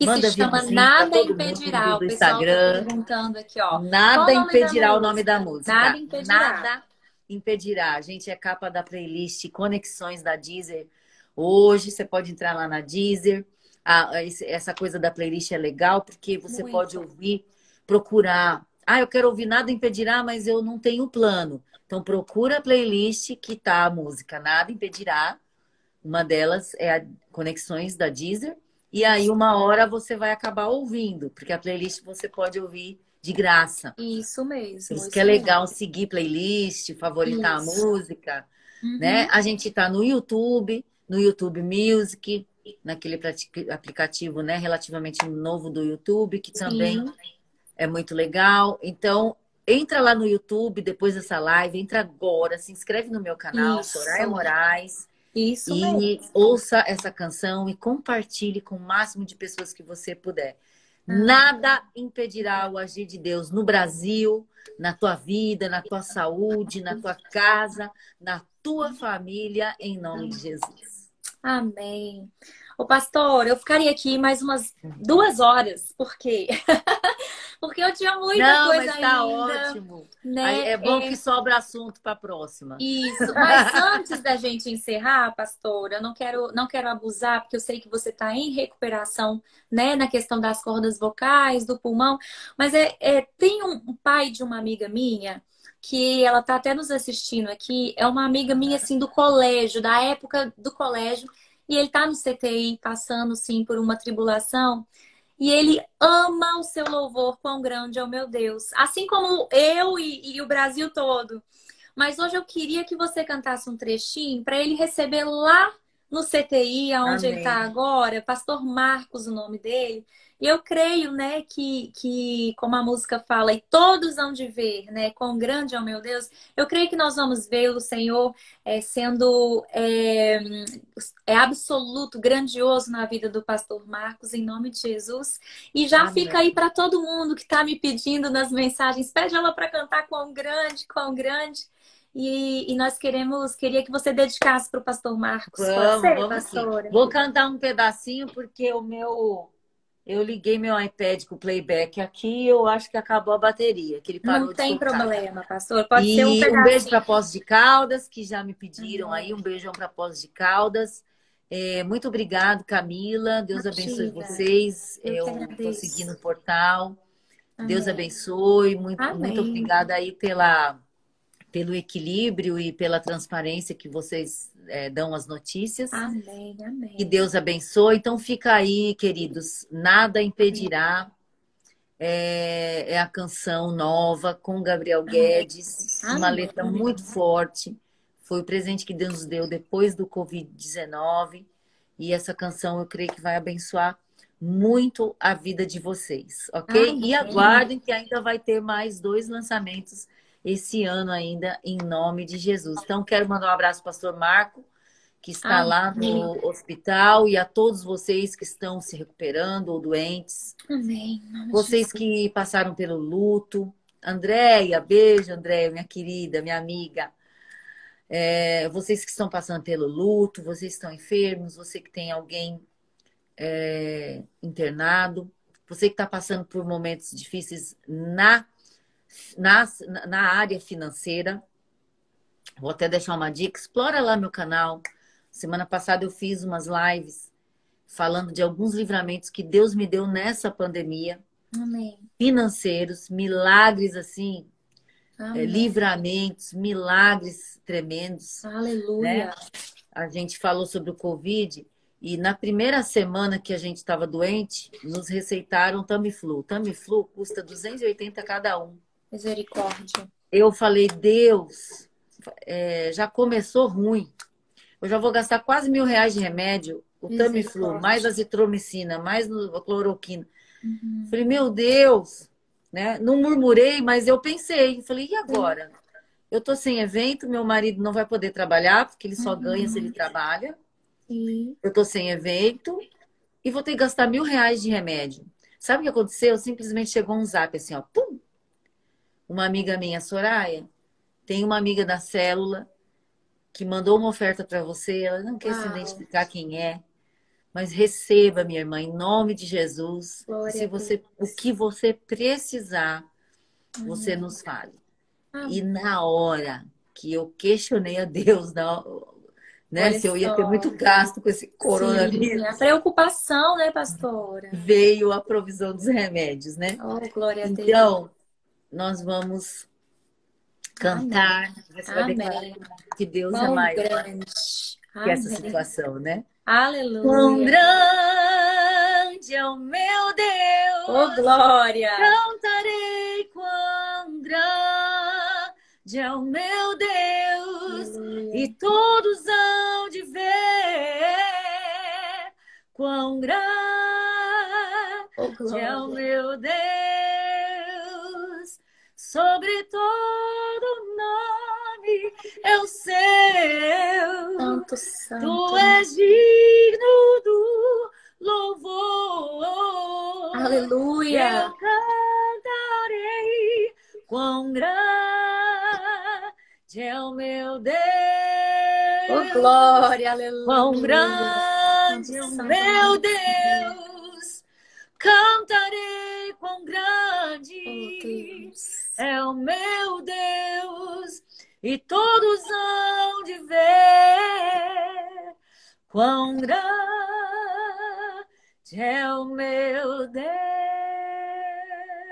que Manda se chama Nada Impedirá. O pessoal tá Instagram. Tá perguntando aqui, ó. Nada impedirá o nome da música. Nada impedirá. Nada impedirá. A gente é capa da playlist Conexões da Deezer. Hoje você pode entrar lá na Deezer. Ah, essa coisa da playlist é legal porque você Muito. pode ouvir, procurar. Ah, eu quero ouvir Nada Impedirá, mas eu não tenho plano. Então procura a playlist que tá a música Nada Impedirá. Uma delas é a Conexões da Deezer. E aí, uma hora você vai acabar ouvindo, porque a playlist você pode ouvir de graça. Isso mesmo. Por isso, isso que é legal mesmo. seguir playlist, favoritar isso. a música. Uhum. Né? A gente está no YouTube, no YouTube Music, naquele aplicativo né, relativamente novo do YouTube, que também Sim. é muito legal. Então, entra lá no YouTube depois dessa live, entra agora, se inscreve no meu canal, Isso. Soraya Moraes. Isso e mesmo. ouça essa canção e compartilhe com o máximo de pessoas que você puder. Ah. Nada impedirá o agir de Deus no Brasil, na tua vida, na tua saúde, na tua casa, na tua família, em nome de Jesus. Amém. Ô, pastor, eu ficaria aqui mais umas duas horas, por quê? Porque eu tinha muita Não, coisa mas tá ainda. ótimo. Né? É bom é... que sobra assunto para a próxima. Isso. Mas antes da gente encerrar, pastor, eu não quero, não quero abusar, porque eu sei que você está em recuperação, né, na questão das cordas vocais, do pulmão. Mas é, é tem um pai de uma amiga minha que ela tá até nos assistindo aqui, é uma amiga minha assim do colégio, da época do colégio, e ele tá no CTI passando sim por uma tribulação. E ele ama o seu louvor, quão grande é o meu Deus. Assim como eu e, e o Brasil todo. Mas hoje eu queria que você cantasse um trechinho para ele receber lá no CTI, aonde Amém. ele está agora, Pastor Marcos, o nome dele. E eu creio, né, que, que como a música fala, e todos hão de ver, né, quão grande é o meu Deus, eu creio que nós vamos ver o Senhor é, sendo é, é, absoluto, grandioso na vida do pastor Marcos, em nome de Jesus. E já Amém. fica aí para todo mundo que está me pedindo nas mensagens, pede ela para cantar quão grande, quão grande. E, e, nós queremos, queria que você dedicasse para o pastor Marcos. Vamos, ser, vamos pastora. Vou cantar um pedacinho porque o meu eu liguei meu iPad com o playback aqui eu acho que acabou a bateria. Que ele parou Não tem problema, pastor. Pode e ser um pedacinho. Um beijo para Poços de Caldas, que já me pediram uhum. aí. Um beijão para Poços de Caldas. É, muito obrigado, Camila. Deus abençoe vocês. Eu estou seguindo o portal. Amém. Deus abençoe. Muito, muito obrigada aí pela, pelo equilíbrio e pela transparência que vocês é, dão as notícias. Amém, amém. Que Deus abençoe. Então fica aí, queridos. Nada impedirá. É, é a canção nova com Gabriel Guedes, amém. uma letra muito forte. Foi o presente que Deus nos deu depois do Covid-19. E essa canção eu creio que vai abençoar muito a vida de vocês, ok? Amém. E aguardem que ainda vai ter mais dois lançamentos esse ano ainda, em nome de Jesus. Então, quero mandar um abraço ao pastor Marco, que está Amém. lá no hospital, e a todos vocês que estão se recuperando ou doentes. Amém. Vocês que passaram pelo luto, Andréia, beijo, Andréia, minha querida, minha amiga. É, vocês que estão passando pelo luto, vocês que estão enfermos, você que tem alguém é, internado, você que está passando por momentos difíceis na, na, na área financeira. Vou até deixar uma dica, explora lá meu canal. Semana passada eu fiz umas lives falando de alguns livramentos que Deus me deu nessa pandemia. Amém. Financeiros, milagres assim, é, livramentos, milagres tremendos. Aleluia. Né? A gente falou sobre o Covid e na primeira semana que a gente estava doente, nos receitaram Tamiflu. Tamiflu custa 280 cada um. Misericórdia. Eu falei, Deus, é, já começou ruim. Eu já vou gastar quase mil reais de remédio o Tamiflu, mais azitromicina, mais a cloroquina. Uhum. Falei, meu Deus, né? Não murmurei, mas eu pensei. Falei, e agora? Eu tô sem evento, meu marido não vai poder trabalhar, porque ele só uhum. ganha se ele trabalha. Sim. Eu tô sem evento e vou ter que gastar mil reais de remédio. Sabe o que aconteceu? Simplesmente chegou um zap assim, ó, pum! Uma amiga minha, Soraya, tem uma amiga da célula que mandou uma oferta para você, ela não quer Uau. se identificar quem é. Mas receba, minha irmã, em nome de Jesus. Glória se você, o que você precisar, Amém. você nos fale. E na hora que eu questionei a Deus, né, Olha se eu ia só. ter muito gasto com esse coronavírus. Sim, a preocupação, né, pastora? Veio a provisão dos remédios, né? Oh, glória a Deus. Então, nós vamos cantar. Amém. Que Deus é maior grande. que essa situação, né? Aleluia. Quão grande é o meu Deus. Oh, glória. Cantarei quão grande é o meu Deus. E todos hão de ver quão grande oh, é o meu Deus. Sobre todo nome é o seu. Santo, santo. Tu és digno do louvor. Aleluia. Eu cantarei quão grande é o meu Deus. Oh, glória, aleluia. Quão grande é o meu Deus. É o meu Deus e todos hão de ver quão grande é o meu Deus.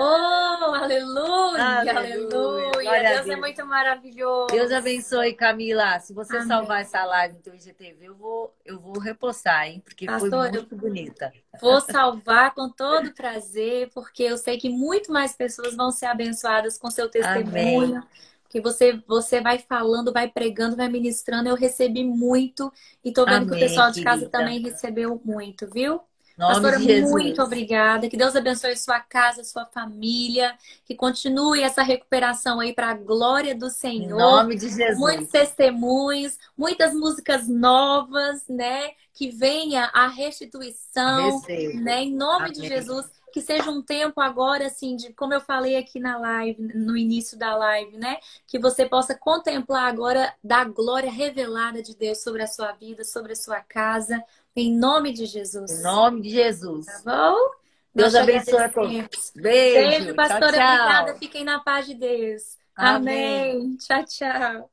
Oh, aleluia, aleluia. aleluia. Deus, Deus, é muito maravilhoso. Deus abençoe, Camila. Se você Amém. salvar essa live no teu IGTV, eu vou, eu vou repostar, hein? Porque Pastor, foi muito bonita. Vou salvar com todo prazer, porque eu sei que muito mais pessoas vão ser abençoadas com seu testemunho. Amém que você você vai falando, vai pregando, vai ministrando. Eu recebi muito e tô vendo Amém, que o pessoal de casa também recebeu muito, viu? Nome Pastora, muito obrigada. Que Deus abençoe sua casa, sua família. Que continue essa recuperação aí para a glória do Senhor. Em nome de Jesus. Muitos testemunhos, muitas músicas novas, né? Que venha a restituição, Recebo. né? Em nome Amém. de Jesus que seja um tempo agora, assim, de como eu falei aqui na live, no início da live, né? Que você possa contemplar agora da glória revelada de Deus sobre a sua vida, sobre a sua casa, em nome de Jesus. Em nome de Jesus. Tá bom? Deus abençoe a todos. Beijo. Beijo, pastora. Tchau, tchau. Obrigada. Fiquem na paz de Deus. Amém. Amém. Tchau, tchau.